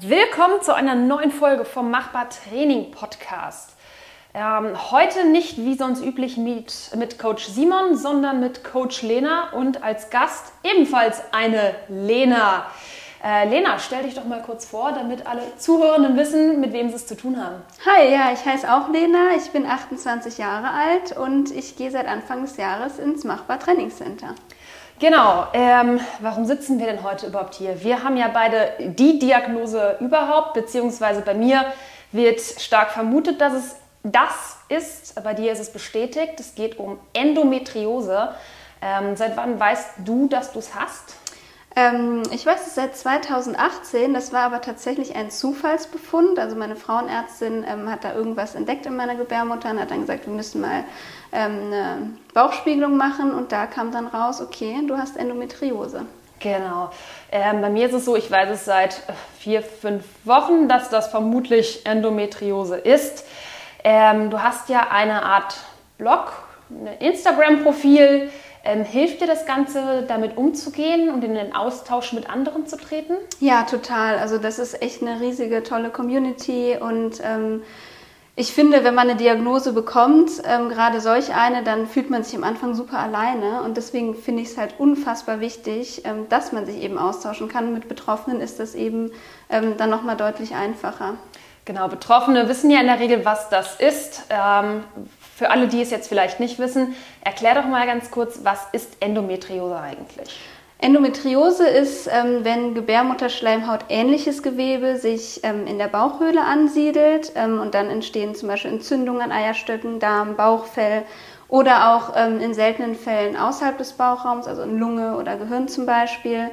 Willkommen zu einer neuen Folge vom Machbar Training Podcast. Ähm, heute nicht wie sonst üblich mit, mit Coach Simon, sondern mit Coach Lena und als Gast ebenfalls eine Lena. Äh, Lena, stell dich doch mal kurz vor, damit alle Zuhörenden wissen, mit wem sie es zu tun haben. Hi, ja, ich heiße auch Lena, ich bin 28 Jahre alt und ich gehe seit Anfang des Jahres ins Machbar Trainingscenter. Genau. Ähm, warum sitzen wir denn heute überhaupt hier? Wir haben ja beide die Diagnose überhaupt, beziehungsweise bei mir wird stark vermutet, dass es das ist. Bei dir ist es bestätigt. Es geht um Endometriose. Ähm, seit wann weißt du, dass du es hast? Ähm, ich weiß es seit 2018, das war aber tatsächlich ein Zufallsbefund. Also meine Frauenärztin ähm, hat da irgendwas entdeckt in meiner Gebärmutter und hat dann gesagt, wir müssen mal ähm, eine Bauchspiegelung machen und da kam dann raus, okay, du hast Endometriose. Genau. Ähm, bei mir ist es so, ich weiß es seit äh, vier, fünf Wochen, dass das vermutlich Endometriose ist. Ähm, du hast ja eine Art Blog, ein Instagram-Profil. Ähm, hilft dir das Ganze, damit umzugehen und in den Austausch mit anderen zu treten? Ja, total. Also das ist echt eine riesige, tolle Community und ähm, ich finde, wenn man eine Diagnose bekommt, ähm, gerade solch eine, dann fühlt man sich am Anfang super alleine und deswegen finde ich es halt unfassbar wichtig, ähm, dass man sich eben austauschen kann. Mit Betroffenen ist das eben ähm, dann nochmal deutlich einfacher. Genau, Betroffene wissen ja in der Regel, was das ist. Ähm, für alle, die es jetzt vielleicht nicht wissen, erklär doch mal ganz kurz, was ist Endometriose eigentlich? Endometriose ist, ähm, wenn Gebärmutterschleimhaut ähnliches Gewebe sich ähm, in der Bauchhöhle ansiedelt ähm, und dann entstehen zum Beispiel Entzündungen an Eierstöcken, Darm, Bauchfell oder auch in seltenen Fällen außerhalb des Bauchraums, also in Lunge oder Gehirn zum Beispiel.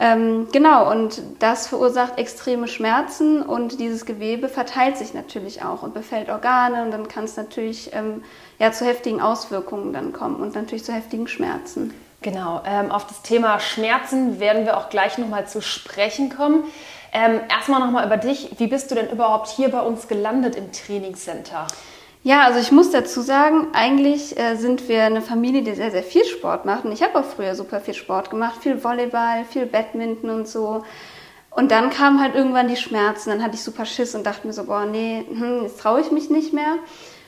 Ähm, genau, und das verursacht extreme Schmerzen und dieses Gewebe verteilt sich natürlich auch und befällt Organe und dann kann es natürlich ähm, ja, zu heftigen Auswirkungen dann kommen und natürlich zu heftigen Schmerzen. Genau, ähm, auf das Thema Schmerzen werden wir auch gleich nochmal zu sprechen kommen. Ähm, erstmal nochmal über dich. Wie bist du denn überhaupt hier bei uns gelandet im Trainingscenter? Ja, also ich muss dazu sagen, eigentlich äh, sind wir eine Familie, die sehr, sehr viel Sport macht. Und ich habe auch früher super viel Sport gemacht, viel Volleyball, viel Badminton und so. Und dann kamen halt irgendwann die Schmerzen. Dann hatte ich super Schiss und dachte mir so, boah, nee, hm, jetzt traue ich mich nicht mehr.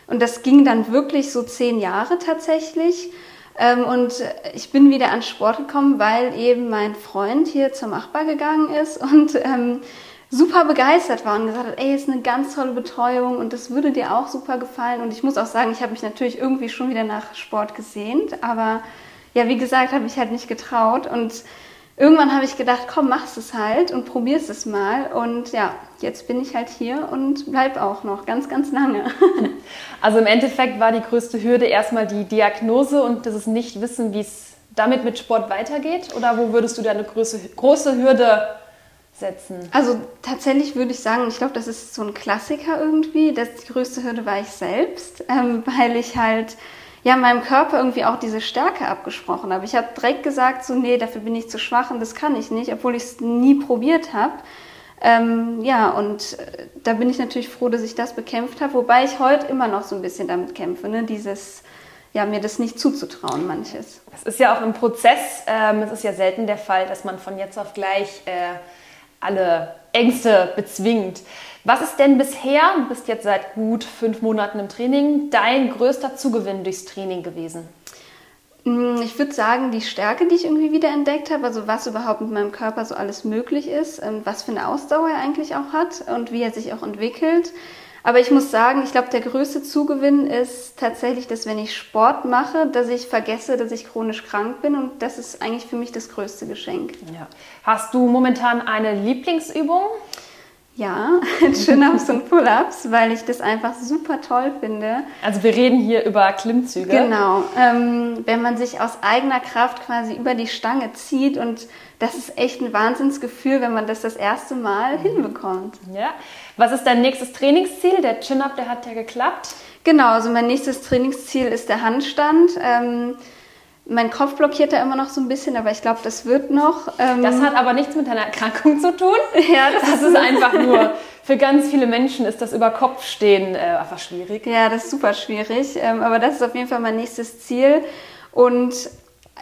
Und das ging dann wirklich so zehn Jahre tatsächlich. Ähm, und ich bin wieder an Sport gekommen, weil eben mein Freund hier zum Machbar gegangen ist und ähm, super begeistert war und gesagt hat, ey, ist eine ganz tolle Betreuung und das würde dir auch super gefallen. Und ich muss auch sagen, ich habe mich natürlich irgendwie schon wieder nach Sport gesehnt, aber ja, wie gesagt, habe ich halt nicht getraut und irgendwann habe ich gedacht, komm, machst es halt und probierst es mal. Und ja, jetzt bin ich halt hier und bleib auch noch ganz, ganz lange. Also im Endeffekt war die größte Hürde erstmal die Diagnose und das nicht wissen, wie es damit mit Sport weitergeht? Oder wo würdest du deine große, große Hürde setzen? Also tatsächlich würde ich sagen, ich glaube, das ist so ein Klassiker irgendwie. Das, die größte Hürde war ich selbst, ähm, weil ich halt ja meinem Körper irgendwie auch diese Stärke abgesprochen habe. Ich habe direkt gesagt, so nee, dafür bin ich zu schwach und das kann ich nicht, obwohl ich es nie probiert habe. Ähm, ja, und äh, da bin ich natürlich froh, dass ich das bekämpft habe, wobei ich heute immer noch so ein bisschen damit kämpfe, ne? dieses ja, mir das nicht zuzutrauen, manches. Es ist ja auch im Prozess, ähm, es ist ja selten der Fall, dass man von jetzt auf gleich äh, alle Ängste bezwingt. Was ist denn bisher, du bist jetzt seit gut fünf Monaten im Training, dein größter Zugewinn durchs Training gewesen? Mm, ich würde sagen, die Stärke, die ich irgendwie wieder entdeckt habe, also was überhaupt mit meinem Körper so alles möglich ist, ähm, was für eine Ausdauer er eigentlich auch hat und wie er sich auch entwickelt. Aber ich muss sagen, ich glaube, der größte Zugewinn ist tatsächlich, dass wenn ich Sport mache, dass ich vergesse, dass ich chronisch krank bin. Und das ist eigentlich für mich das größte Geschenk. Ja. Hast du momentan eine Lieblingsübung? Ja, Chin-Ups und Pull-Ups, weil ich das einfach super toll finde. Also wir reden hier über Klimmzüge. Genau, ähm, wenn man sich aus eigener Kraft quasi über die Stange zieht und das ist echt ein Wahnsinnsgefühl, wenn man das das erste Mal mhm. hinbekommt. Ja. Was ist dein nächstes Trainingsziel? Der Chin-Up, der hat ja geklappt. Genau, also mein nächstes Trainingsziel ist der Handstand. Ähm, mein Kopf blockiert da immer noch so ein bisschen, aber ich glaube, das wird noch. Ähm das hat aber nichts mit deiner Erkrankung zu tun. Ja, das, das ist einfach nur, für ganz viele Menschen ist das über Kopfstehen äh, einfach schwierig. Ja, das ist super schwierig. Ähm, aber das ist auf jeden Fall mein nächstes Ziel. Und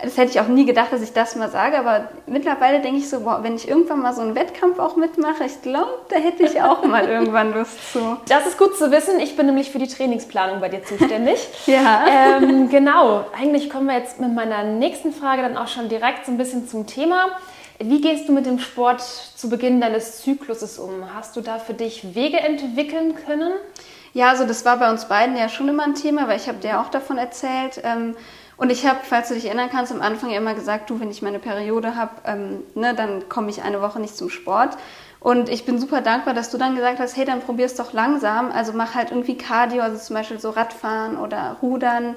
das hätte ich auch nie gedacht, dass ich das mal sage, aber mittlerweile denke ich so, boah, wenn ich irgendwann mal so einen Wettkampf auch mitmache, ich glaube, da hätte ich auch mal irgendwann Lust zu. Das ist gut zu wissen. Ich bin nämlich für die Trainingsplanung bei dir zuständig. ja. Ähm, genau. Eigentlich kommen wir jetzt mit meiner nächsten Frage dann auch schon direkt so ein bisschen zum Thema. Wie gehst du mit dem Sport zu Beginn deines Zykluses um? Hast du da für dich Wege entwickeln können? Ja, also das war bei uns beiden ja schon immer ein Thema, weil ich habe dir auch davon erzählt. Ähm, und ich habe, falls du dich erinnern kannst, am Anfang immer gesagt, du, wenn ich meine Periode habe, ähm, ne, dann komme ich eine Woche nicht zum Sport. Und ich bin super dankbar, dass du dann gesagt hast, hey, dann probier's doch langsam. Also mach halt irgendwie Cardio, also zum Beispiel so Radfahren oder Rudern.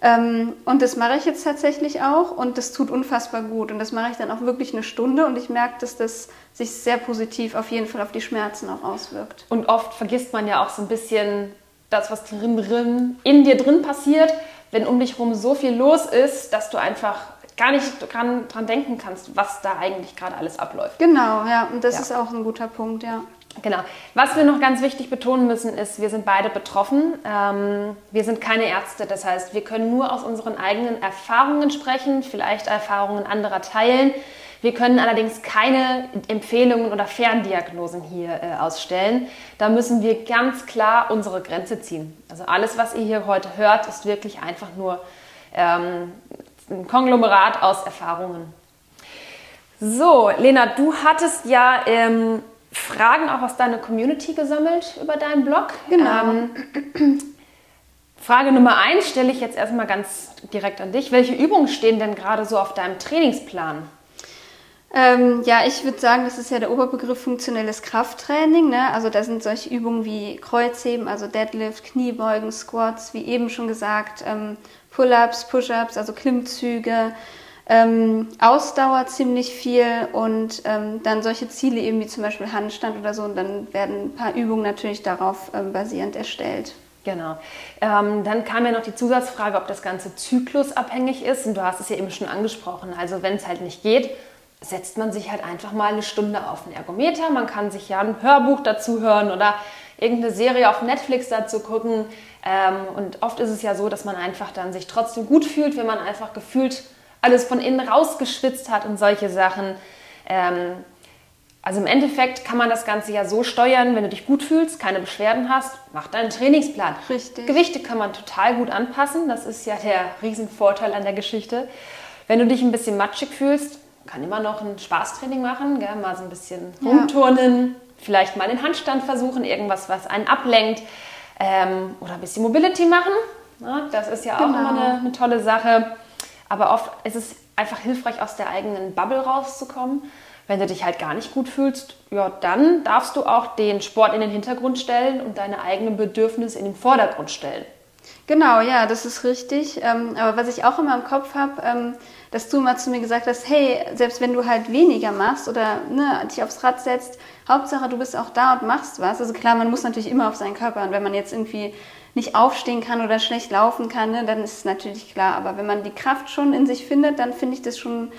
Ähm, und das mache ich jetzt tatsächlich auch und das tut unfassbar gut. Und das mache ich dann auch wirklich eine Stunde und ich merke, dass das sich sehr positiv auf jeden Fall auf die Schmerzen auch auswirkt. Und oft vergisst man ja auch so ein bisschen das, was drin, drin in dir drin passiert wenn um dich herum so viel los ist, dass du einfach gar nicht dran, dran denken kannst, was da eigentlich gerade alles abläuft. Genau, ja, und das ja. ist auch ein guter Punkt, ja. Genau. Was wir noch ganz wichtig betonen müssen, ist, wir sind beide betroffen. Ähm, wir sind keine Ärzte, das heißt, wir können nur aus unseren eigenen Erfahrungen sprechen, vielleicht Erfahrungen anderer teilen. Wir können allerdings keine Empfehlungen oder Ferndiagnosen hier äh, ausstellen. Da müssen wir ganz klar unsere Grenze ziehen. Also alles, was ihr hier heute hört, ist wirklich einfach nur ähm, ein Konglomerat aus Erfahrungen. So, Lena, du hattest ja ähm, Fragen auch aus deiner Community gesammelt über deinen Blog. Genau. Ähm, Frage Nummer eins stelle ich jetzt erstmal ganz direkt an dich. Welche Übungen stehen denn gerade so auf deinem Trainingsplan? Ähm, ja, ich würde sagen, das ist ja der Oberbegriff funktionelles Krafttraining. Ne? Also da sind solche Übungen wie Kreuzheben, also Deadlift, Kniebeugen, Squats, wie eben schon gesagt, ähm, Pull-ups, Push-ups, also Klimmzüge, ähm, Ausdauer ziemlich viel und ähm, dann solche Ziele eben wie zum Beispiel Handstand oder so und dann werden ein paar Übungen natürlich darauf ähm, basierend erstellt. Genau. Ähm, dann kam ja noch die Zusatzfrage, ob das Ganze zyklusabhängig ist. Und du hast es ja eben schon angesprochen. Also wenn es halt nicht geht, setzt man sich halt einfach mal eine Stunde auf den Ergometer. Man kann sich ja ein Hörbuch dazu hören oder irgendeine Serie auf Netflix dazu gucken. Ähm, und oft ist es ja so, dass man einfach dann sich trotzdem gut fühlt, wenn man einfach gefühlt alles von innen rausgeschwitzt hat und solche Sachen. Ähm, also im Endeffekt kann man das Ganze ja so steuern, wenn du dich gut fühlst, keine Beschwerden hast, mach deinen Trainingsplan. Richtig. Gewichte kann man total gut anpassen, das ist ja der Riesenvorteil an der Geschichte. Wenn du dich ein bisschen matschig fühlst, kann immer noch ein Spaßtraining machen, gell? mal so ein bisschen rumturnen, ja. vielleicht mal den Handstand versuchen, irgendwas, was einen ablenkt ähm, oder ein bisschen Mobility machen. Ja, das ist ja auch genau. immer eine, eine tolle Sache. Aber oft ist es einfach hilfreich, aus der eigenen Bubble rauszukommen. Wenn du dich halt gar nicht gut fühlst, ja, dann darfst du auch den Sport in den Hintergrund stellen und deine eigenen Bedürfnisse in den Vordergrund stellen. Genau, ja, das ist richtig. Ähm, aber was ich auch immer im Kopf habe, ähm, dass du mal zu mir gesagt hast, hey, selbst wenn du halt weniger machst oder ne, dich aufs Rad setzt, Hauptsache du bist auch da und machst was. Also klar, man muss natürlich immer auf seinen Körper und wenn man jetzt irgendwie nicht aufstehen kann oder schlecht laufen kann, ne, dann ist es natürlich klar. Aber wenn man die Kraft schon in sich findet, dann finde ich das schon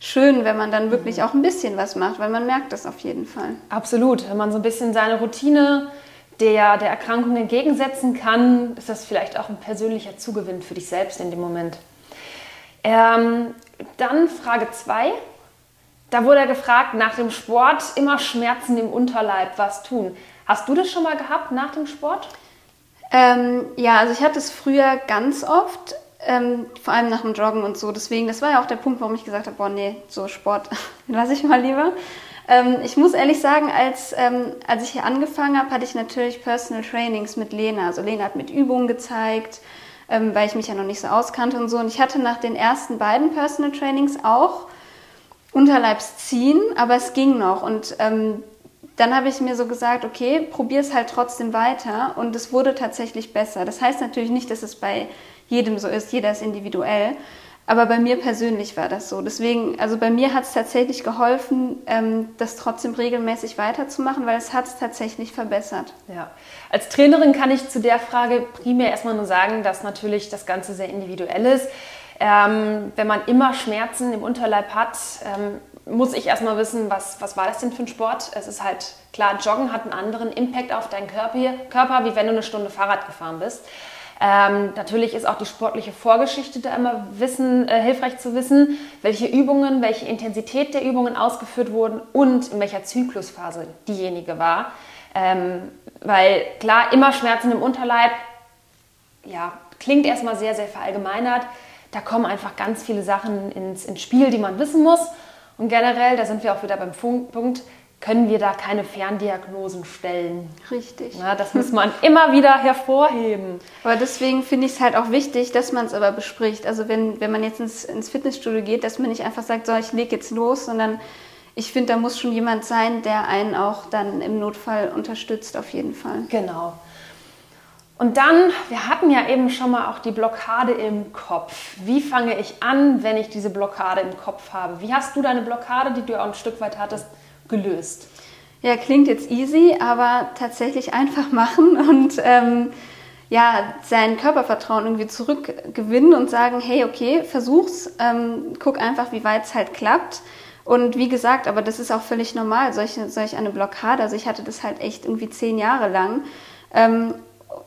schön, wenn man dann wirklich mhm. auch ein bisschen was macht, weil man merkt das auf jeden Fall. Absolut. Wenn man so ein bisschen seine Routine der, der Erkrankung entgegensetzen kann, ist das vielleicht auch ein persönlicher Zugewinn für dich selbst in dem Moment. Ähm, dann Frage 2. Da wurde er gefragt, nach dem Sport immer Schmerzen im Unterleib, was tun. Hast du das schon mal gehabt nach dem Sport? Ähm, ja, also ich hatte es früher ganz oft, ähm, vor allem nach dem Joggen und so. Deswegen, das war ja auch der Punkt, warum ich gesagt habe, boah, nee, so Sport lasse ich mal lieber. Ähm, ich muss ehrlich sagen, als, ähm, als ich hier angefangen habe, hatte ich natürlich Personal Trainings mit Lena. Also Lena hat mit Übungen gezeigt, ähm, weil ich mich ja noch nicht so auskannte und so. Und ich hatte nach den ersten beiden Personal Trainings auch Unterleibsziehen, aber es ging noch. Und ähm, dann habe ich mir so gesagt, okay, probier es halt trotzdem weiter. Und es wurde tatsächlich besser. Das heißt natürlich nicht, dass es bei jedem so ist. Jeder ist individuell. Aber bei mir persönlich war das so. Deswegen, also bei mir hat es tatsächlich geholfen, ähm, das trotzdem regelmäßig weiterzumachen, weil es hat es tatsächlich verbessert. Ja. Als Trainerin kann ich zu der Frage primär erstmal nur sagen, dass natürlich das Ganze sehr individuell ist. Ähm, wenn man immer Schmerzen im Unterleib hat, ähm, muss ich erstmal wissen, was, was war das denn für ein Sport? Es ist halt klar, Joggen hat einen anderen Impact auf deinen Körper, Körper wie wenn du eine Stunde Fahrrad gefahren bist. Ähm, natürlich ist auch die sportliche Vorgeschichte da immer wissen, äh, hilfreich zu wissen, welche Übungen, welche Intensität der Übungen ausgeführt wurden und in welcher Zyklusphase diejenige war. Ähm, weil klar, immer Schmerzen im Unterleib, ja, klingt erstmal sehr, sehr verallgemeinert. Da kommen einfach ganz viele Sachen ins, ins Spiel, die man wissen muss. Und generell, da sind wir auch wieder beim Punkt, können wir da keine Ferndiagnosen stellen. Richtig. Ja, das muss man immer wieder hervorheben. Aber deswegen finde ich es halt auch wichtig, dass man es aber bespricht. Also wenn, wenn man jetzt ins, ins Fitnessstudio geht, dass man nicht einfach sagt, so, ich lege jetzt los, sondern ich finde, da muss schon jemand sein, der einen auch dann im Notfall unterstützt, auf jeden Fall. Genau. Und dann, wir hatten ja eben schon mal auch die Blockade im Kopf. Wie fange ich an, wenn ich diese Blockade im Kopf habe? Wie hast du deine Blockade, die du auch ein Stück weit hattest, gelöst? Ja, klingt jetzt easy, aber tatsächlich einfach machen und ähm, ja, sein Körpervertrauen irgendwie zurückgewinnen und sagen, hey, okay, versuch's, ähm, guck einfach, wie weit es halt klappt. Und wie gesagt, aber das ist auch völlig normal, solch, solch eine Blockade. Also ich hatte das halt echt irgendwie zehn Jahre lang. Ähm,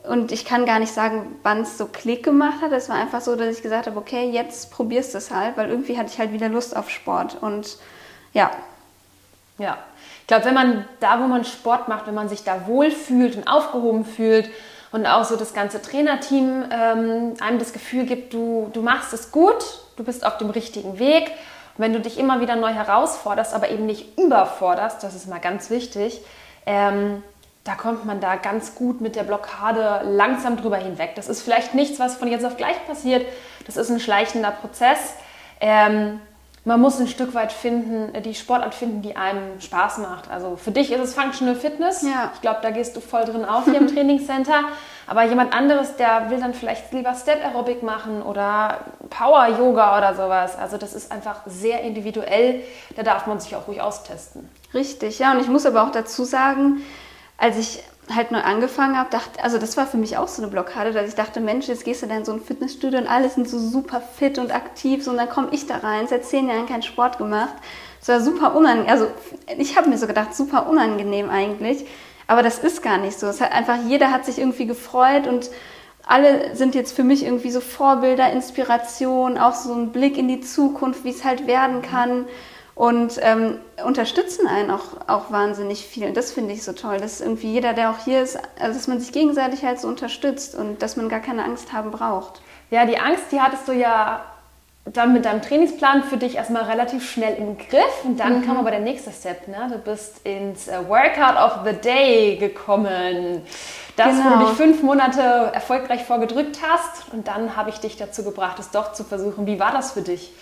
und ich kann gar nicht sagen, wann es so Klick gemacht hat. Es war einfach so, dass ich gesagt habe, okay, jetzt probierst du es halt, weil irgendwie hatte ich halt wieder Lust auf Sport. Und ja. Ja. Ich glaube, wenn man da, wo man Sport macht, wenn man sich da wohlfühlt und aufgehoben fühlt und auch so das ganze Trainerteam ähm, einem das Gefühl gibt, du, du machst es gut, du bist auf dem richtigen Weg und wenn du dich immer wieder neu herausforderst, aber eben nicht überforderst, das ist mal ganz wichtig, ähm, da kommt man da ganz gut mit der Blockade langsam drüber hinweg. Das ist vielleicht nichts, was von jetzt auf gleich passiert. Das ist ein schleichender Prozess. Ähm, man muss ein Stück weit finden, die Sportart finden, die einem Spaß macht. Also für dich ist es Functional Fitness. Ja. Ich glaube, da gehst du voll drin auf hier im Trainingscenter. Aber jemand anderes, der will dann vielleicht lieber Step Aerobic machen oder Power Yoga oder sowas. Also das ist einfach sehr individuell. Da darf man sich auch ruhig austesten. Richtig, ja. Und ich muss aber auch dazu sagen, als ich halt neu angefangen habe, dachte, also das war für mich auch so eine Blockade, dass ich dachte, Mensch, jetzt gehst du da in so ein Fitnessstudio und alle sind so super fit und aktiv, so, und dann komme ich da rein, seit zehn Jahren keinen Sport gemacht. Es war super unangenehm, also ich habe mir so gedacht, super unangenehm eigentlich, aber das ist gar nicht so. Es hat einfach, jeder hat sich irgendwie gefreut und alle sind jetzt für mich irgendwie so Vorbilder, Inspiration, auch so ein Blick in die Zukunft, wie es halt werden kann und ähm, unterstützen einen auch, auch wahnsinnig viel. Und das finde ich so toll, dass irgendwie jeder, der auch hier ist, also dass man sich gegenseitig halt so unterstützt und dass man gar keine Angst haben braucht. Ja, die Angst, die hattest du ja dann mit deinem Trainingsplan für dich erstmal relativ schnell im Griff und dann mhm. kam aber der nächste Step. Ne? Du bist ins äh, Workout of the Day gekommen. Das, genau. wo du genau. dich fünf Monate erfolgreich vorgedrückt hast und dann habe ich dich dazu gebracht, es doch zu versuchen. Wie war das für dich?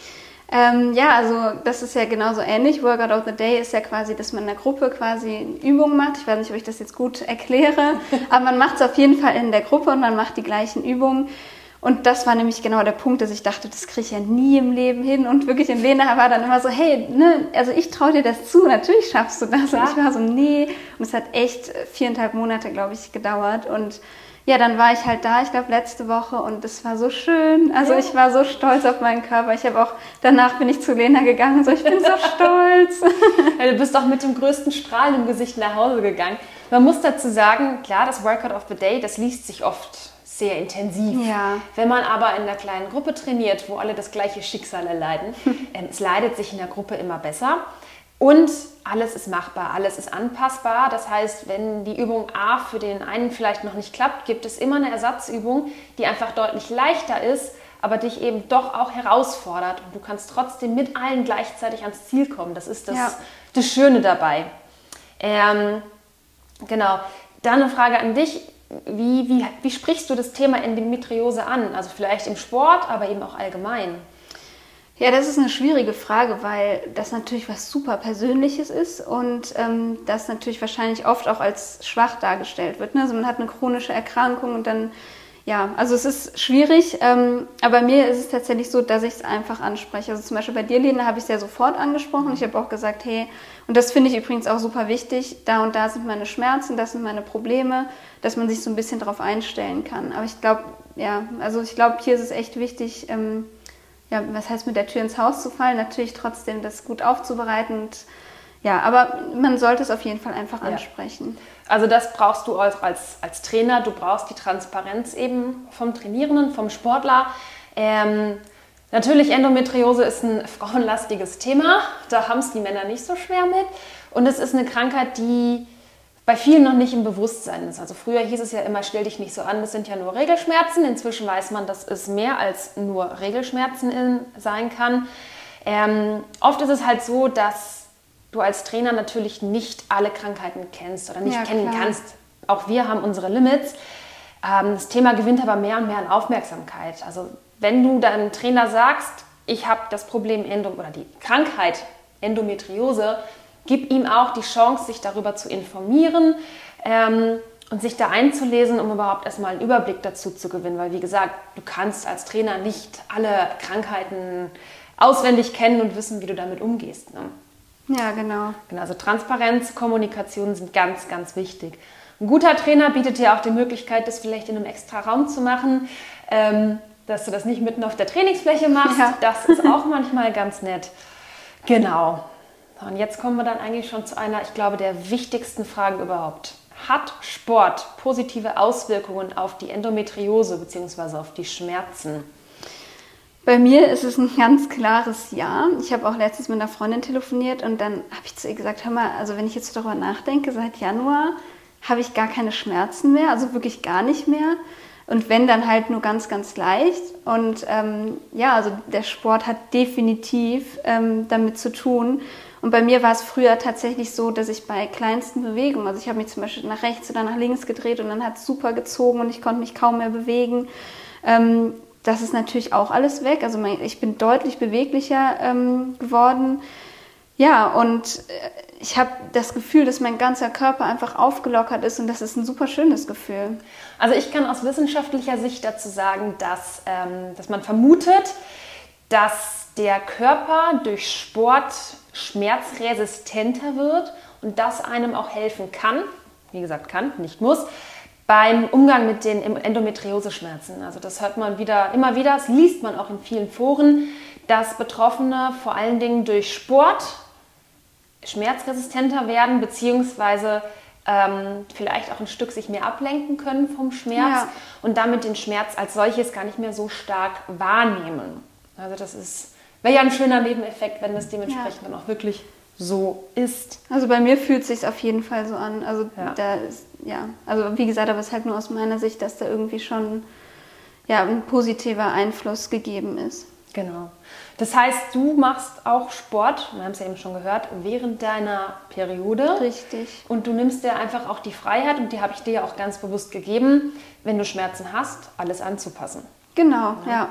Ähm, ja, also das ist ja genauso ähnlich. Workout of the Day ist ja quasi, dass man in der Gruppe quasi Übungen macht. Ich weiß nicht, ob ich das jetzt gut erkläre, aber man macht es auf jeden Fall in der Gruppe und man macht die gleichen Übungen. Und das war nämlich genau der Punkt, dass ich dachte, das kriege ich ja nie im Leben hin. Und wirklich in Lena war dann immer so, hey, ne, also ich traue dir das zu, natürlich schaffst du das. Ja. Und ich war so, nee. Und es hat echt viereinhalb Monate, glaube ich, gedauert. Und ja, dann war ich halt da, ich glaube letzte Woche und es war so schön. Also ja. ich war so stolz auf meinen Körper. Ich habe auch, danach bin ich zu Lena gegangen und so, ich bin so stolz. Ja, du bist auch mit dem größten Strahlen im Gesicht nach Hause gegangen. Man muss dazu sagen, klar, das Workout of the Day, das liest sich oft sehr intensiv. Ja. Wenn man aber in einer kleinen Gruppe trainiert, wo alle das gleiche Schicksal erleiden, ähm, es leidet sich in der Gruppe immer besser. Und alles ist machbar, alles ist anpassbar. Das heißt, wenn die Übung A für den einen vielleicht noch nicht klappt, gibt es immer eine Ersatzübung, die einfach deutlich leichter ist, aber dich eben doch auch herausfordert. Und du kannst trotzdem mit allen gleichzeitig ans Ziel kommen. Das ist das, ja. das Schöne dabei. Ähm, genau. Dann eine Frage an dich. Wie, wie, wie sprichst du das Thema Endometriose an? Also vielleicht im Sport, aber eben auch allgemein. Ja, das ist eine schwierige Frage, weil das natürlich was super Persönliches ist und ähm, das natürlich wahrscheinlich oft auch als schwach dargestellt wird. Ne? Also man hat eine chronische Erkrankung und dann, ja, also es ist schwierig, ähm, aber mir ist es tatsächlich so, dass ich es einfach anspreche. Also zum Beispiel bei dir, Lena, habe ich es ja sofort angesprochen. Ich habe auch gesagt, hey, und das finde ich übrigens auch super wichtig, da und da sind meine Schmerzen, das sind meine Probleme, dass man sich so ein bisschen darauf einstellen kann. Aber ich glaube, ja, also ich glaube, hier ist es echt wichtig, ähm, ja, was heißt mit der Tür ins Haus zu fallen? Natürlich trotzdem das gut aufzubereiten und ja, aber man sollte es auf jeden Fall einfach ansprechen. Also das brauchst du auch als, als Trainer. Du brauchst die Transparenz eben vom Trainierenden, vom Sportler. Ähm, natürlich, Endometriose ist ein frauenlastiges Thema. Da haben es die Männer nicht so schwer mit. Und es ist eine Krankheit, die bei vielen noch nicht im Bewusstsein ist. Also früher hieß es ja immer, stell dich nicht so an, das sind ja nur Regelschmerzen. Inzwischen weiß man, dass es mehr als nur Regelschmerzen in, sein kann. Ähm, oft ist es halt so, dass du als Trainer natürlich nicht alle Krankheiten kennst oder nicht ja, kennen klar. kannst. Auch wir haben unsere Limits. Ähm, das Thema gewinnt aber mehr und mehr an Aufmerksamkeit. Also wenn du deinem Trainer sagst, ich habe das Problem Endo oder die Krankheit Endometriose, gib ihm auch die Chance, sich darüber zu informieren ähm, und sich da einzulesen, um überhaupt erstmal einen Überblick dazu zu gewinnen. Weil, wie gesagt, du kannst als Trainer nicht alle Krankheiten auswendig kennen und wissen, wie du damit umgehst. Ne? Ja, genau. genau. Also Transparenz, Kommunikation sind ganz, ganz wichtig. Ein guter Trainer bietet dir auch die Möglichkeit, das vielleicht in einem extra Raum zu machen, ähm, dass du das nicht mitten auf der Trainingsfläche machst. Ja. Das ist auch manchmal ganz nett. Genau. Und jetzt kommen wir dann eigentlich schon zu einer, ich glaube, der wichtigsten Fragen überhaupt. Hat Sport positive Auswirkungen auf die Endometriose bzw. auf die Schmerzen? Bei mir ist es ein ganz klares Ja. Ich habe auch letztens mit einer Freundin telefoniert und dann habe ich zu ihr gesagt, hör mal, also wenn ich jetzt darüber nachdenke, seit Januar habe ich gar keine Schmerzen mehr, also wirklich gar nicht mehr. Und wenn, dann halt nur ganz, ganz leicht. Und ähm, ja, also der Sport hat definitiv ähm, damit zu tun. Und bei mir war es früher tatsächlich so, dass ich bei kleinsten Bewegungen, also ich habe mich zum Beispiel nach rechts oder nach links gedreht und dann hat es super gezogen und ich konnte mich kaum mehr bewegen. Ähm, das ist natürlich auch alles weg. Also mein, ich bin deutlich beweglicher ähm, geworden. Ja, und äh, ich habe das Gefühl, dass mein ganzer Körper einfach aufgelockert ist und das ist ein super schönes Gefühl. Also ich kann aus wissenschaftlicher Sicht dazu sagen, dass, ähm, dass man vermutet, dass der Körper durch Sport schmerzresistenter wird und das einem auch helfen kann, wie gesagt kann, nicht muss, beim Umgang mit den Endometrioseschmerzen. Also das hört man wieder, immer wieder, das liest man auch in vielen Foren, dass Betroffene vor allen Dingen durch Sport schmerzresistenter werden, beziehungsweise ähm, vielleicht auch ein Stück sich mehr ablenken können vom Schmerz ja. und damit den Schmerz als solches gar nicht mehr so stark wahrnehmen. Also das ist, wäre ja ein schöner Nebeneffekt, wenn das dementsprechend ja. dann auch wirklich so ist. Also bei mir fühlt es sich auf jeden Fall so an. Also ja. da ist, ja, also wie gesagt, aber es ist halt nur aus meiner Sicht, dass da irgendwie schon ja, ein positiver Einfluss gegeben ist. Genau. Das heißt, du machst auch Sport, wir haben es ja eben schon gehört, während deiner Periode. Richtig. Und du nimmst dir einfach auch die Freiheit, und die habe ich dir ja auch ganz bewusst gegeben, wenn du Schmerzen hast, alles anzupassen. Genau, ja. ja.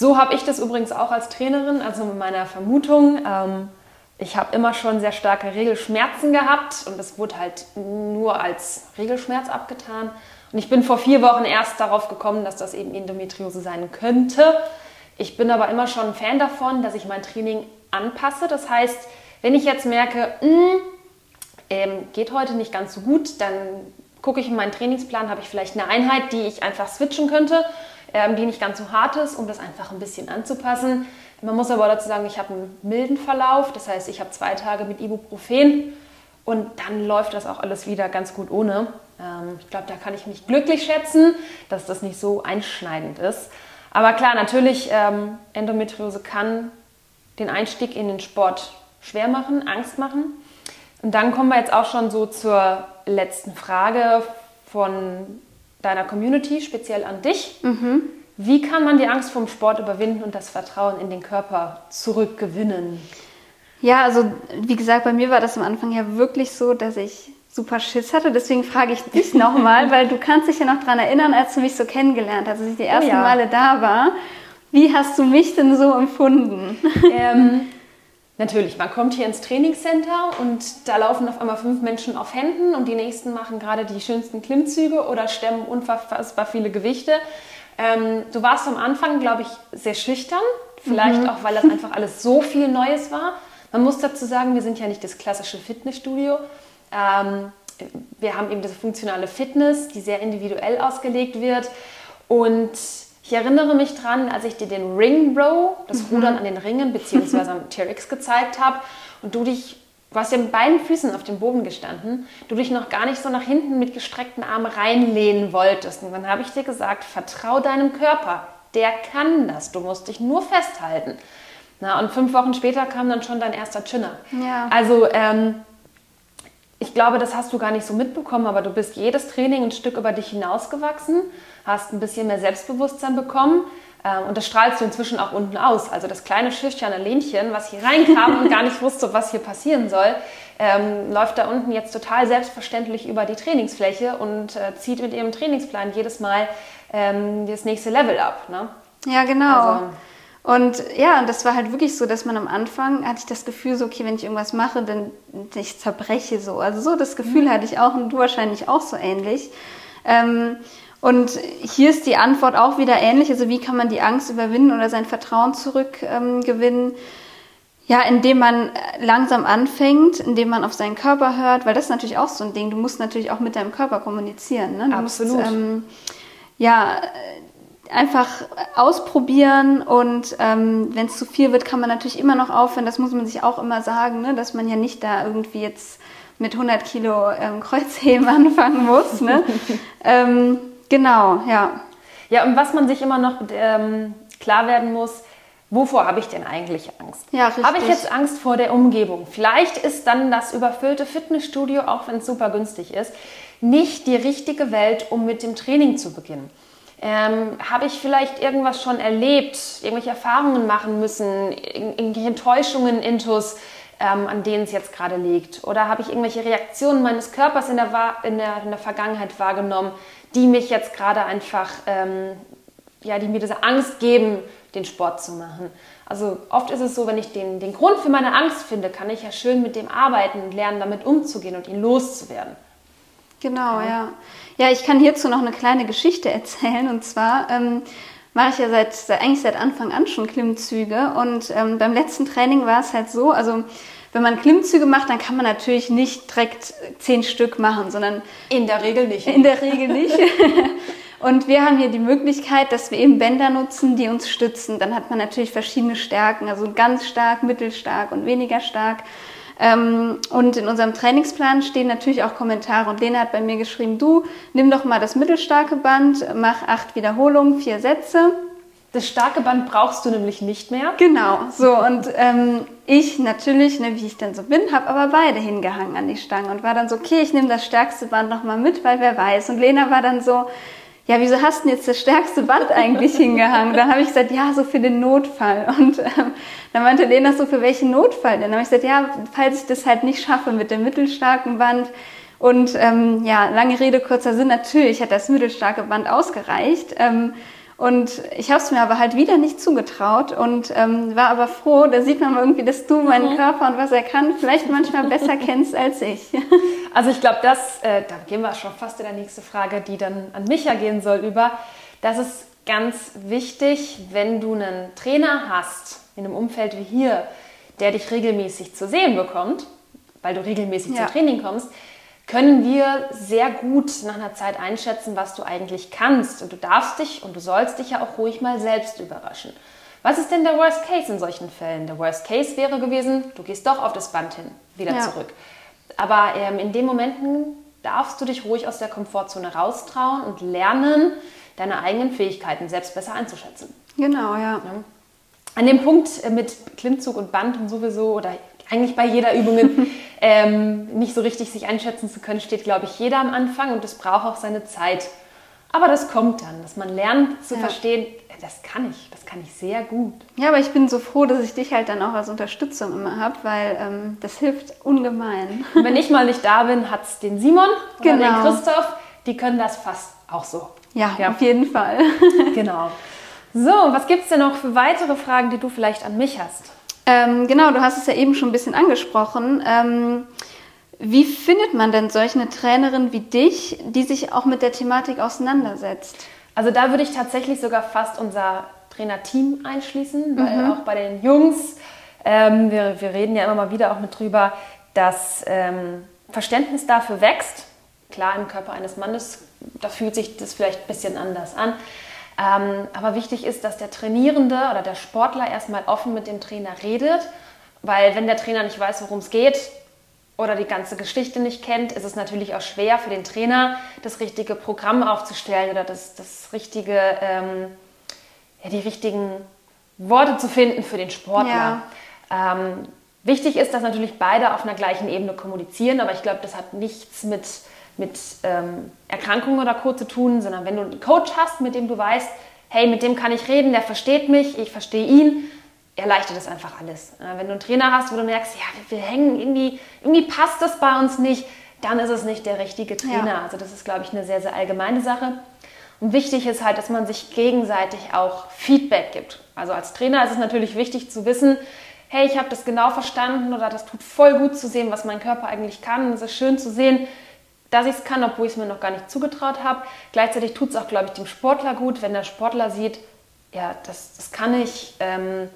So habe ich das übrigens auch als Trainerin, also mit meiner Vermutung. Ähm, ich habe immer schon sehr starke Regelschmerzen gehabt und das wurde halt nur als Regelschmerz abgetan. Und ich bin vor vier Wochen erst darauf gekommen, dass das eben Endometriose sein könnte. Ich bin aber immer schon ein Fan davon, dass ich mein Training anpasse. Das heißt, wenn ich jetzt merke, mh, hm, ähm, geht heute nicht ganz so gut, dann gucke ich in meinen Trainingsplan, habe ich vielleicht eine Einheit, die ich einfach switchen könnte, die nicht ganz so hart ist, um das einfach ein bisschen anzupassen. Man muss aber dazu sagen, ich habe einen milden Verlauf, das heißt, ich habe zwei Tage mit Ibuprofen und dann läuft das auch alles wieder ganz gut ohne. Ähm, ich glaube, da kann ich mich glücklich schätzen, dass das nicht so einschneidend ist. Aber klar, natürlich, ähm, Endometriose kann den Einstieg in den Sport schwer machen, Angst machen. Und dann kommen wir jetzt auch schon so zur letzten Frage von deiner Community, speziell an dich. Mhm. Wie kann man die Angst vom Sport überwinden und das Vertrauen in den Körper zurückgewinnen? Ja, also wie gesagt, bei mir war das am Anfang ja wirklich so, dass ich super Schiss hatte. Deswegen frage ich dich nochmal, weil du kannst dich ja noch daran erinnern, als du mich so kennengelernt hast, als ich die ersten oh ja. Male da war. Wie hast du mich denn so empfunden? Ähm, natürlich, man kommt hier ins Trainingscenter und da laufen auf einmal fünf Menschen auf Händen und die nächsten machen gerade die schönsten Klimmzüge oder stemmen unfassbar viele Gewichte. Ähm, du warst am Anfang, glaube ich, sehr schüchtern. Vielleicht mhm. auch, weil das einfach alles so viel Neues war. Man muss dazu sagen, wir sind ja nicht das klassische Fitnessstudio. Ähm, wir haben eben diese funktionale Fitness, die sehr individuell ausgelegt wird. Und ich erinnere mich dran, als ich dir den Ring Row, das mhm. Rudern an den Ringen bzw. am TRX gezeigt habe und du dich Du hast ja mit beiden Füßen auf dem Boden gestanden, du dich noch gar nicht so nach hinten mit gestreckten Armen reinlehnen wolltest. Und dann habe ich dir gesagt, vertrau deinem Körper. Der kann das. Du musst dich nur festhalten. Na, und fünf Wochen später kam dann schon dein erster Chinner. Ja. Also ähm, ich glaube, das hast du gar nicht so mitbekommen, aber du bist jedes Training ein Stück über dich hinausgewachsen, hast ein bisschen mehr Selbstbewusstsein bekommen. Ähm, und das strahlst du inzwischen auch unten aus. Also das kleine schüchterne Lähnchen, was hier reinkam und gar nicht wusste, was hier passieren soll, ähm, läuft da unten jetzt total selbstverständlich über die Trainingsfläche und äh, zieht mit ihrem Trainingsplan jedes Mal ähm, das nächste Level ab. Ne? Ja, genau. Also, und ja, und das war halt wirklich so, dass man am Anfang hatte ich das Gefühl so, okay, wenn ich irgendwas mache, dann ich zerbreche so. Also so das Gefühl mhm. hatte ich auch und du wahrscheinlich auch so ähnlich. Ähm, und hier ist die Antwort auch wieder ähnlich. Also wie kann man die Angst überwinden oder sein Vertrauen zurückgewinnen? Ähm, ja, indem man langsam anfängt, indem man auf seinen Körper hört, weil das ist natürlich auch so ein Ding. Du musst natürlich auch mit deinem Körper kommunizieren. Ne? Du Absolut. Musst, ähm, ja, einfach ausprobieren und ähm, wenn es zu viel wird, kann man natürlich immer noch aufhören. Das muss man sich auch immer sagen, ne? dass man ja nicht da irgendwie jetzt mit 100 Kilo ähm, Kreuzheben anfangen muss. Ne? ähm, genau, ja. Ja, und was man sich immer noch ähm, klar werden muss, wovor habe ich denn eigentlich Angst? Ja, richtig. Habe ich jetzt Angst vor der Umgebung? Vielleicht ist dann das überfüllte Fitnessstudio, auch wenn es super günstig ist, nicht die richtige Welt, um mit dem Training zu beginnen. Ähm, habe ich vielleicht irgendwas schon erlebt, irgendwelche Erfahrungen machen müssen, irgendwelche Enttäuschungen, Intus, ähm, an denen es jetzt gerade liegt? Oder habe ich irgendwelche Reaktionen meines Körpers in der, in der, in der Vergangenheit wahrgenommen, die mich jetzt gerade einfach, ähm, ja, die mir diese Angst geben, den Sport zu machen? Also oft ist es so, wenn ich den, den Grund für meine Angst finde, kann ich ja schön mit dem arbeiten und lernen, damit umzugehen und ihn loszuwerden. Genau, ja. ja. Ja, ich kann hierzu noch eine kleine Geschichte erzählen. Und zwar ähm, mache ich ja seit, seit, eigentlich seit Anfang an schon Klimmzüge. Und ähm, beim letzten Training war es halt so, also wenn man Klimmzüge macht, dann kann man natürlich nicht direkt zehn Stück machen, sondern in der Regel nicht. In der Regel nicht. Und wir haben hier die Möglichkeit, dass wir eben Bänder nutzen, die uns stützen. Dann hat man natürlich verschiedene Stärken, also ganz stark, mittelstark und weniger stark. Ähm, und in unserem Trainingsplan stehen natürlich auch Kommentare. Und Lena hat bei mir geschrieben, du nimm doch mal das mittelstarke Band, mach acht Wiederholungen, vier Sätze. Das starke Band brauchst du nämlich nicht mehr. Genau, so und ähm, ich natürlich, ne, wie ich denn so bin, habe aber beide hingehangen an die Stange und war dann so, okay, ich nehme das stärkste Band nochmal mit, weil wer weiß. Und Lena war dann so, ja, wieso hast du denn jetzt das stärkste Band eigentlich hingehangen? Dann habe ich gesagt, ja, so für den Notfall. Und ähm, dann meinte Lena so, für welchen Notfall? Dann habe ich gesagt, ja, falls ich das halt nicht schaffe mit dem mittelstarken Band. Und ähm, ja, lange Rede, kurzer Sinn, natürlich hat das mittelstarke Band ausgereicht. Ähm, und ich habe es mir aber halt wieder nicht zugetraut und ähm, war aber froh, da sieht man mal irgendwie, dass du meinen mhm. Körper und was er kann vielleicht manchmal besser kennst als ich. Also ich glaube, das, äh, da gehen wir schon fast in der nächste Frage, die dann an Micha gehen soll, über. Das ist ganz wichtig, wenn du einen Trainer hast, in einem Umfeld wie hier, der dich regelmäßig zu sehen bekommt, weil du regelmäßig ja. zum Training kommst, können wir sehr gut nach einer Zeit einschätzen, was du eigentlich kannst. Und du darfst dich und du sollst dich ja auch ruhig mal selbst überraschen. Was ist denn der Worst Case in solchen Fällen? Der Worst Case wäre gewesen, du gehst doch auf das Band hin, wieder ja. zurück. Aber ähm, in den Momenten darfst du dich ruhig aus der Komfortzone raustrauen und lernen, deine eigenen Fähigkeiten selbst besser einzuschätzen. Genau, ja. ja. An dem Punkt äh, mit Klimmzug und Band und sowieso oder eigentlich bei jeder Übung ähm, nicht so richtig sich einschätzen zu können, steht, glaube ich, jeder am Anfang und es braucht auch seine Zeit. Aber das kommt dann, dass man lernt zu ja. verstehen, das kann ich, das kann ich sehr gut. Ja, aber ich bin so froh, dass ich dich halt dann auch als Unterstützung immer habe, weil ähm, das hilft ungemein. Und wenn ich mal nicht da bin, hat es den Simon genau. oder den Christoph, die können das fast auch so. Ja, ja. auf jeden Fall. genau. So, was gibt es denn noch für weitere Fragen, die du vielleicht an mich hast? Ähm, genau, du hast es ja eben schon ein bisschen angesprochen. Ähm, wie findet man denn solch eine Trainerin wie dich, die sich auch mit der Thematik auseinandersetzt? Also da würde ich tatsächlich sogar fast unser Trainerteam einschließen, weil mhm. auch bei den Jungs, ähm, wir, wir reden ja immer mal wieder auch mit drüber, dass ähm, Verständnis dafür wächst. Klar, im Körper eines Mannes, da fühlt sich das vielleicht ein bisschen anders an. Ähm, aber wichtig ist, dass der Trainierende oder der Sportler erstmal offen mit dem Trainer redet, weil wenn der Trainer nicht weiß, worum es geht, oder die ganze Geschichte nicht kennt, ist es natürlich auch schwer für den Trainer, das richtige Programm aufzustellen oder das, das richtige, ähm, ja, die richtigen Worte zu finden für den Sportler. Ja. Ähm, wichtig ist, dass natürlich beide auf einer gleichen Ebene kommunizieren, aber ich glaube, das hat nichts mit, mit ähm, Erkrankungen oder Co. zu tun, sondern wenn du einen Coach hast, mit dem du weißt, hey, mit dem kann ich reden, der versteht mich, ich verstehe ihn, erleichtert es einfach alles. Wenn du einen Trainer hast, wo du merkst, ja, wir, wir hängen irgendwie, irgendwie passt das bei uns nicht, dann ist es nicht der richtige Trainer. Ja. Also das ist, glaube ich, eine sehr, sehr allgemeine Sache. Und wichtig ist halt, dass man sich gegenseitig auch Feedback gibt. Also als Trainer ist es natürlich wichtig zu wissen, hey, ich habe das genau verstanden oder das tut voll gut zu sehen, was mein Körper eigentlich kann. Es ist schön zu sehen, dass ich es kann, obwohl ich es mir noch gar nicht zugetraut habe. Gleichzeitig tut es auch, glaube ich, dem Sportler gut, wenn der Sportler sieht, ja, das, das kann ich. Ähm,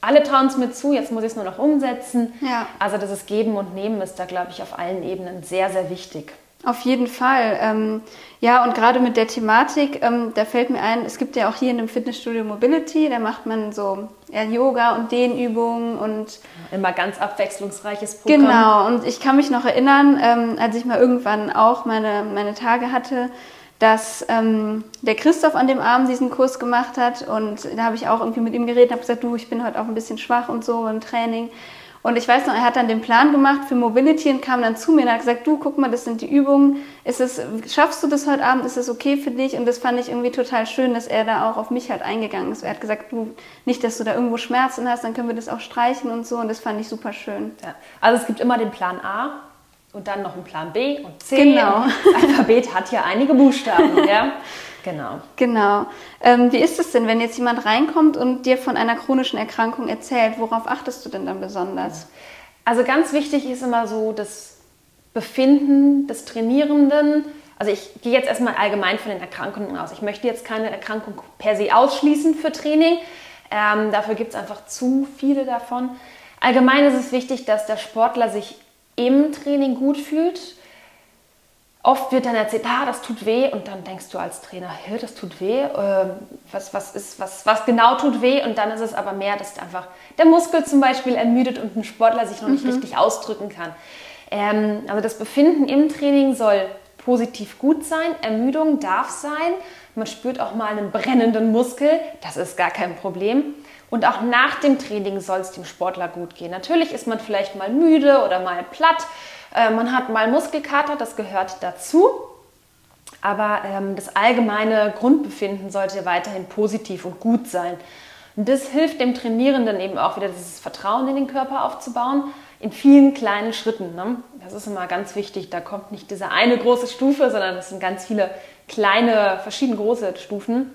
alle trauen es mir zu, jetzt muss ich es nur noch umsetzen. Ja. Also das ist Geben und Nehmen ist da, glaube ich, auf allen Ebenen sehr, sehr wichtig. Auf jeden Fall. Ähm, ja, und gerade mit der Thematik, ähm, da fällt mir ein, es gibt ja auch hier in dem Fitnessstudio Mobility, da macht man so ja, Yoga und Dehnübungen und. Immer ganz abwechslungsreiches Programm. Genau, und ich kann mich noch erinnern, ähm, als ich mal irgendwann auch meine, meine Tage hatte, dass ähm, der Christoph an dem Abend diesen Kurs gemacht hat und da habe ich auch irgendwie mit ihm geredet, habe gesagt, du, ich bin heute auch ein bisschen schwach und so im Training. Und ich weiß noch, er hat dann den Plan gemacht für Mobility und kam dann zu mir und hat gesagt, du, guck mal, das sind die Übungen. Ist es, schaffst du das heute Abend? Ist es okay für dich? Und das fand ich irgendwie total schön, dass er da auch auf mich halt eingegangen ist. Er hat gesagt, du, nicht, dass du da irgendwo Schmerzen hast, dann können wir das auch streichen und so. Und das fand ich super schön. Ja. Also es gibt immer den Plan A, und dann noch ein Plan B und C. Genau. Das Alphabet hat ja einige Buchstaben, ja. Genau. Genau. Ähm, wie ist es denn, wenn jetzt jemand reinkommt und dir von einer chronischen Erkrankung erzählt? Worauf achtest du denn dann besonders? Also ganz wichtig ist immer so das Befinden des Trainierenden. Also ich gehe jetzt erstmal allgemein von den Erkrankungen aus. Ich möchte jetzt keine Erkrankung per se ausschließen für Training. Ähm, dafür gibt es einfach zu viele davon. Allgemein ist es wichtig, dass der Sportler sich im Training gut fühlt. Oft wird dann erzählt, ah, das tut weh, und dann denkst du als Trainer, hey, das tut weh, äh, was, was, ist, was, was genau tut weh? Und dann ist es aber mehr, dass einfach der Muskel zum Beispiel ermüdet und ein Sportler sich noch nicht mhm. richtig ausdrücken kann. Ähm, also das Befinden im Training soll positiv gut sein, Ermüdung darf sein, man spürt auch mal einen brennenden Muskel, das ist gar kein Problem. Und auch nach dem Training soll es dem Sportler gut gehen. Natürlich ist man vielleicht mal müde oder mal platt. Äh, man hat mal Muskelkater, das gehört dazu. Aber ähm, das allgemeine Grundbefinden sollte weiterhin positiv und gut sein. Und das hilft dem Trainierenden eben auch wieder, dieses Vertrauen in den Körper aufzubauen, in vielen kleinen Schritten. Ne? Das ist immer ganz wichtig. Da kommt nicht diese eine große Stufe, sondern es sind ganz viele kleine, verschieden große Stufen.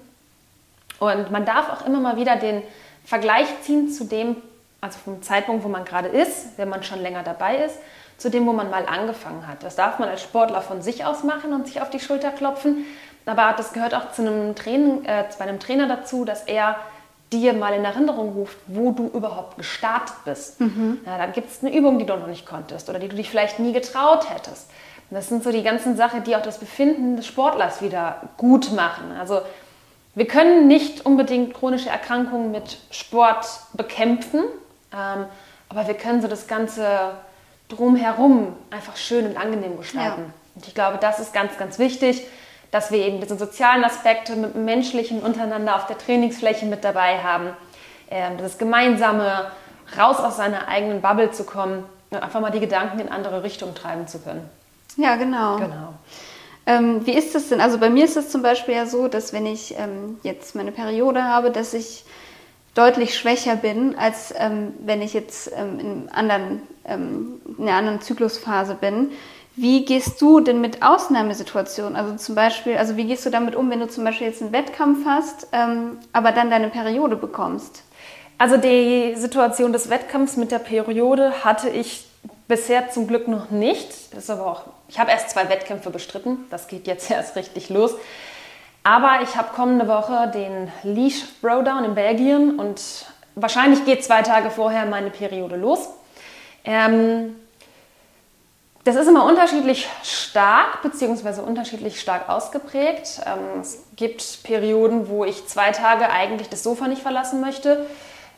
Und man darf auch immer mal wieder den Vergleich ziehen zu dem, also vom Zeitpunkt, wo man gerade ist, wenn man schon länger dabei ist, zu dem, wo man mal angefangen hat. Das darf man als Sportler von sich aus machen und sich auf die Schulter klopfen. Aber das gehört auch zu einem, Training, äh, bei einem Trainer dazu, dass er dir mal in Erinnerung ruft, wo du überhaupt gestartet bist. Mhm. Ja, dann gibt es eine Übung, die du noch nicht konntest oder die du dich vielleicht nie getraut hättest. Und das sind so die ganzen Sachen, die auch das Befinden des Sportlers wieder gut machen. Also wir können nicht unbedingt chronische Erkrankungen mit Sport bekämpfen, ähm, aber wir können so das Ganze drumherum einfach schön und angenehm gestalten. Ja. Und ich glaube, das ist ganz, ganz wichtig, dass wir eben diese sozialen Aspekte mit dem menschlichen untereinander auf der Trainingsfläche mit dabei haben. Ähm, das gemeinsame, raus aus seiner eigenen Bubble zu kommen und einfach mal die Gedanken in andere Richtungen treiben zu können. Ja, genau. Genau. Ähm, wie ist das denn? Also bei mir ist es zum Beispiel ja so, dass wenn ich ähm, jetzt meine Periode habe, dass ich deutlich schwächer bin, als ähm, wenn ich jetzt ähm, in, anderen, ähm, in einer anderen Zyklusphase bin. Wie gehst du denn mit Ausnahmesituationen? Also zum Beispiel, also wie gehst du damit um, wenn du zum Beispiel jetzt einen Wettkampf hast, ähm, aber dann deine Periode bekommst? Also die Situation des Wettkampfs mit der Periode hatte ich bisher zum Glück noch nicht. Das ist aber auch ich habe erst zwei Wettkämpfe bestritten, das geht jetzt erst richtig los. Aber ich habe kommende Woche den Leash Throwdown in Belgien und wahrscheinlich geht zwei Tage vorher meine Periode los. Ähm, das ist immer unterschiedlich stark bzw. unterschiedlich stark ausgeprägt. Ähm, es gibt Perioden, wo ich zwei Tage eigentlich das Sofa nicht verlassen möchte.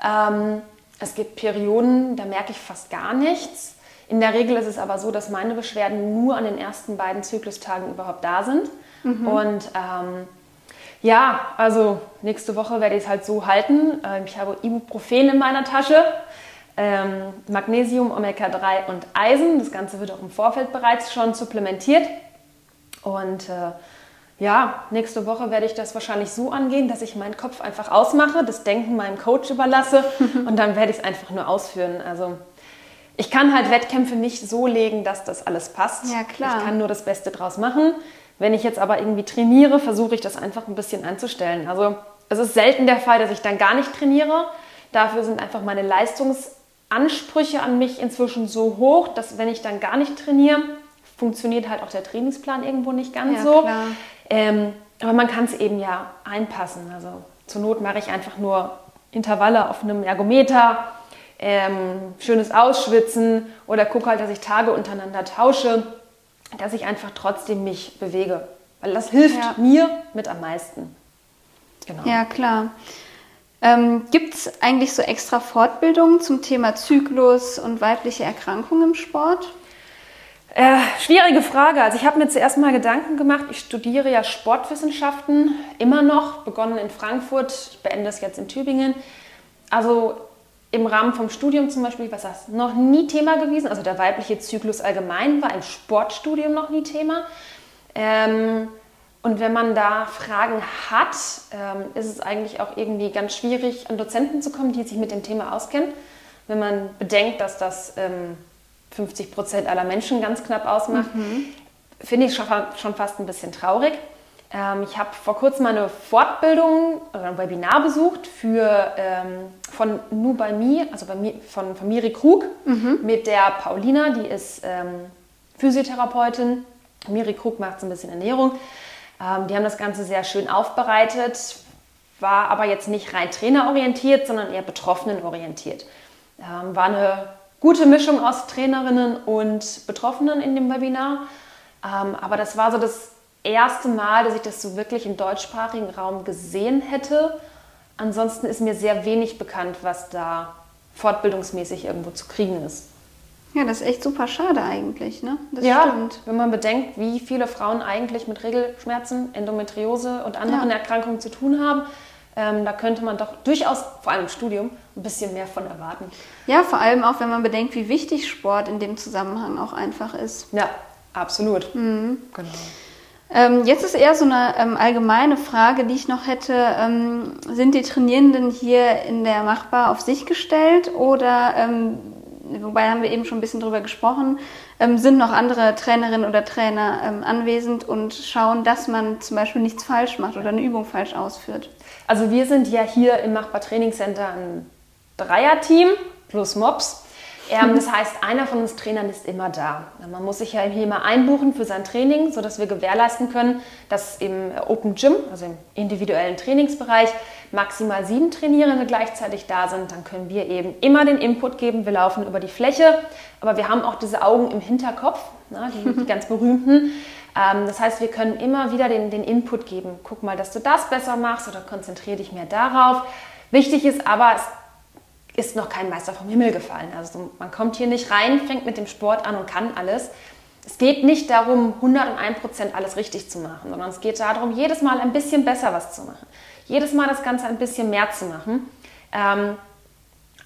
Ähm, es gibt Perioden, da merke ich fast gar nichts. In der Regel ist es aber so, dass meine Beschwerden nur an den ersten beiden Zyklustagen überhaupt da sind. Mhm. Und ähm, ja, also nächste Woche werde ich es halt so halten. Ähm, ich habe Ibuprofen in meiner Tasche, ähm, Magnesium, Omega-3 und Eisen. Das Ganze wird auch im Vorfeld bereits schon supplementiert. Und äh, ja, nächste Woche werde ich das wahrscheinlich so angehen, dass ich meinen Kopf einfach ausmache, das Denken meinem Coach überlasse und dann werde ich es einfach nur ausführen. Also ich kann halt Wettkämpfe nicht so legen, dass das alles passt. Ja, klar. Ich kann nur das Beste draus machen. Wenn ich jetzt aber irgendwie trainiere, versuche ich das einfach ein bisschen einzustellen. Also es ist selten der Fall, dass ich dann gar nicht trainiere. Dafür sind einfach meine Leistungsansprüche an mich inzwischen so hoch, dass wenn ich dann gar nicht trainiere, funktioniert halt auch der Trainingsplan irgendwo nicht ganz ja, so. Ähm, aber man kann es eben ja einpassen. Also zur Not mache ich einfach nur Intervalle auf einem Ergometer, ähm, schönes Ausschwitzen oder gucke halt, dass ich Tage untereinander tausche, dass ich einfach trotzdem mich bewege. Weil das hilft ja. mir mit am meisten. Genau. Ja, klar. Ähm, Gibt es eigentlich so extra Fortbildungen zum Thema Zyklus und weibliche Erkrankungen im Sport? Äh, schwierige Frage. Also ich habe mir zuerst mal Gedanken gemacht. Ich studiere ja Sportwissenschaften immer noch, begonnen in Frankfurt, beende es jetzt in Tübingen. Also im Rahmen vom Studium zum Beispiel, was das noch nie Thema gewesen. Also der weibliche Zyklus allgemein war im Sportstudium noch nie Thema. Ähm, und wenn man da Fragen hat, ähm, ist es eigentlich auch irgendwie ganz schwierig, an Dozenten zu kommen, die sich mit dem Thema auskennen. Wenn man bedenkt, dass das ähm, 50 Prozent aller Menschen ganz knapp ausmacht, mhm. finde ich schon, schon, fast ein bisschen traurig. Ähm, ich habe vor kurzem eine Fortbildung oder ein Webinar besucht für, ähm, von Nu bei Me, also bei mir, von, von Miri Krug mhm. mit der Paulina, die ist ähm, Physiotherapeutin. Miri Krug macht so ein bisschen Ernährung. Ähm, die haben das Ganze sehr schön aufbereitet, war aber jetzt nicht rein trainerorientiert, sondern eher betroffenenorientiert. Ähm, war eine gute Mischung aus Trainerinnen und Betroffenen in dem Webinar. Ähm, aber das war so das erste Mal, dass ich das so wirklich im deutschsprachigen Raum gesehen hätte. Ansonsten ist mir sehr wenig bekannt, was da fortbildungsmäßig irgendwo zu kriegen ist. Ja, das ist echt super schade eigentlich, ne? Das ja, stimmt. wenn man bedenkt, wie viele Frauen eigentlich mit Regelschmerzen, Endometriose und anderen ja. Erkrankungen zu tun haben, ähm, da könnte man doch durchaus, vor allem im Studium, ein bisschen mehr von erwarten. Ja, vor allem auch, wenn man bedenkt, wie wichtig Sport in dem Zusammenhang auch einfach ist. Ja, absolut. Mhm. Genau. Ähm, jetzt ist eher so eine ähm, allgemeine Frage, die ich noch hätte. Ähm, sind die Trainierenden hier in der Machbar auf sich gestellt oder, ähm, wobei haben wir eben schon ein bisschen drüber gesprochen, ähm, sind noch andere Trainerinnen oder Trainer ähm, anwesend und schauen, dass man zum Beispiel nichts falsch macht oder eine Übung falsch ausführt? Also wir sind ja hier im Machbar Training Center ein Dreierteam plus Mops. Ähm, das heißt, einer von uns Trainern ist immer da. Man muss sich ja hier mal einbuchen für sein Training, sodass wir gewährleisten können, dass im Open Gym, also im individuellen Trainingsbereich, maximal sieben Trainierende gleichzeitig da sind. Dann können wir eben immer den Input geben. Wir laufen über die Fläche, aber wir haben auch diese Augen im Hinterkopf, ne, die, die ganz berühmten. Ähm, das heißt, wir können immer wieder den, den Input geben. Guck mal, dass du das besser machst oder konzentriere dich mehr darauf. Wichtig ist aber, es ist noch kein Meister vom Himmel gefallen. Also man kommt hier nicht rein, fängt mit dem Sport an und kann alles. Es geht nicht darum, 101 Prozent alles richtig zu machen, sondern es geht darum, jedes Mal ein bisschen besser was zu machen. Jedes Mal das Ganze ein bisschen mehr zu machen. Ähm,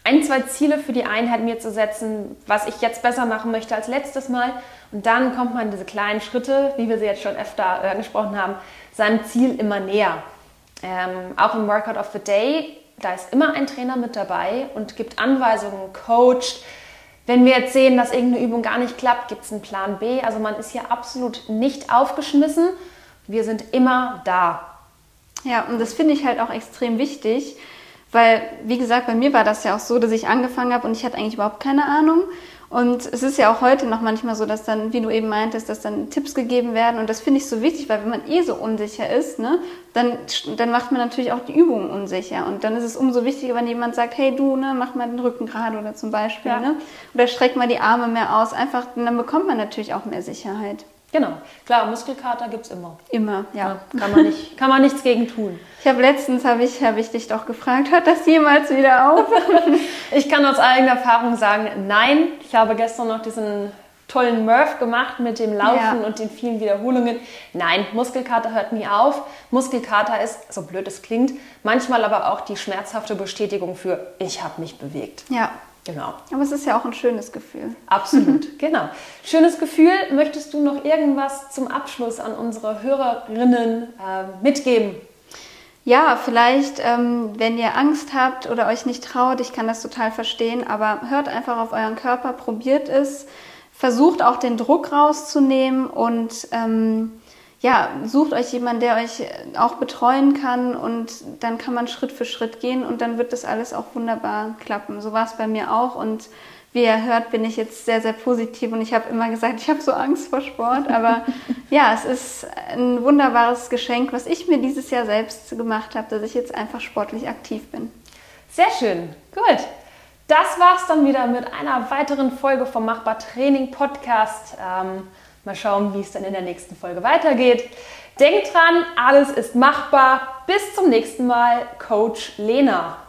ein, zwei Ziele für die Einheit mir zu setzen, was ich jetzt besser machen möchte als letztes Mal. Und dann kommt man diese kleinen Schritte, wie wir sie jetzt schon öfter äh, angesprochen haben, seinem Ziel immer näher. Ähm, auch im Workout of the Day da ist immer ein Trainer mit dabei und gibt Anweisungen, coacht. Wenn wir jetzt sehen, dass irgendeine Übung gar nicht klappt, gibt es einen Plan B. Also man ist hier absolut nicht aufgeschmissen. Wir sind immer da. Ja, und das finde ich halt auch extrem wichtig, weil, wie gesagt, bei mir war das ja auch so, dass ich angefangen habe und ich hatte eigentlich überhaupt keine Ahnung. Und es ist ja auch heute noch manchmal so, dass dann, wie du eben meintest, dass dann Tipps gegeben werden. Und das finde ich so wichtig, weil wenn man eh so unsicher ist, ne, dann, dann macht man natürlich auch die Übungen unsicher. Und dann ist es umso wichtiger, wenn jemand sagt, hey du, ne, mach mal den Rücken gerade oder zum Beispiel, ja. ne? Oder streck mal die Arme mehr aus. Einfach, dann bekommt man natürlich auch mehr Sicherheit. Genau, klar, Muskelkater gibt es immer. Immer, ja. ja. kann, man nicht, kann man nichts gegen tun. Ich habe letztens, habe ich, hab ich dich doch gefragt, hört das jemals wieder auf? ich kann aus eigener Erfahrung sagen, nein. Ich habe gestern noch diesen tollen Murph gemacht mit dem Laufen ja. und den vielen Wiederholungen. Nein, Muskelkater hört nie auf. Muskelkater ist, so blöd es klingt, manchmal aber auch die schmerzhafte Bestätigung für, ich habe mich bewegt. Ja, Genau. Aber es ist ja auch ein schönes Gefühl. Absolut, genau. Schönes Gefühl. Möchtest du noch irgendwas zum Abschluss an unsere Hörerinnen äh, mitgeben? Ja, vielleicht, ähm, wenn ihr Angst habt oder euch nicht traut, ich kann das total verstehen, aber hört einfach auf euren Körper, probiert es, versucht auch den Druck rauszunehmen und ähm, ja, sucht euch jemanden, der euch auch betreuen kann und dann kann man Schritt für Schritt gehen und dann wird das alles auch wunderbar klappen. So war es bei mir auch und wie ihr hört, bin ich jetzt sehr, sehr positiv und ich habe immer gesagt, ich habe so Angst vor Sport, aber ja, es ist ein wunderbares Geschenk, was ich mir dieses Jahr selbst gemacht habe, dass ich jetzt einfach sportlich aktiv bin. Sehr schön, gut. Das war's dann wieder mit einer weiteren Folge vom Machbar Training Podcast. Ähm, Mal schauen, wie es dann in der nächsten Folge weitergeht. Denkt dran, alles ist machbar. Bis zum nächsten Mal, Coach Lena.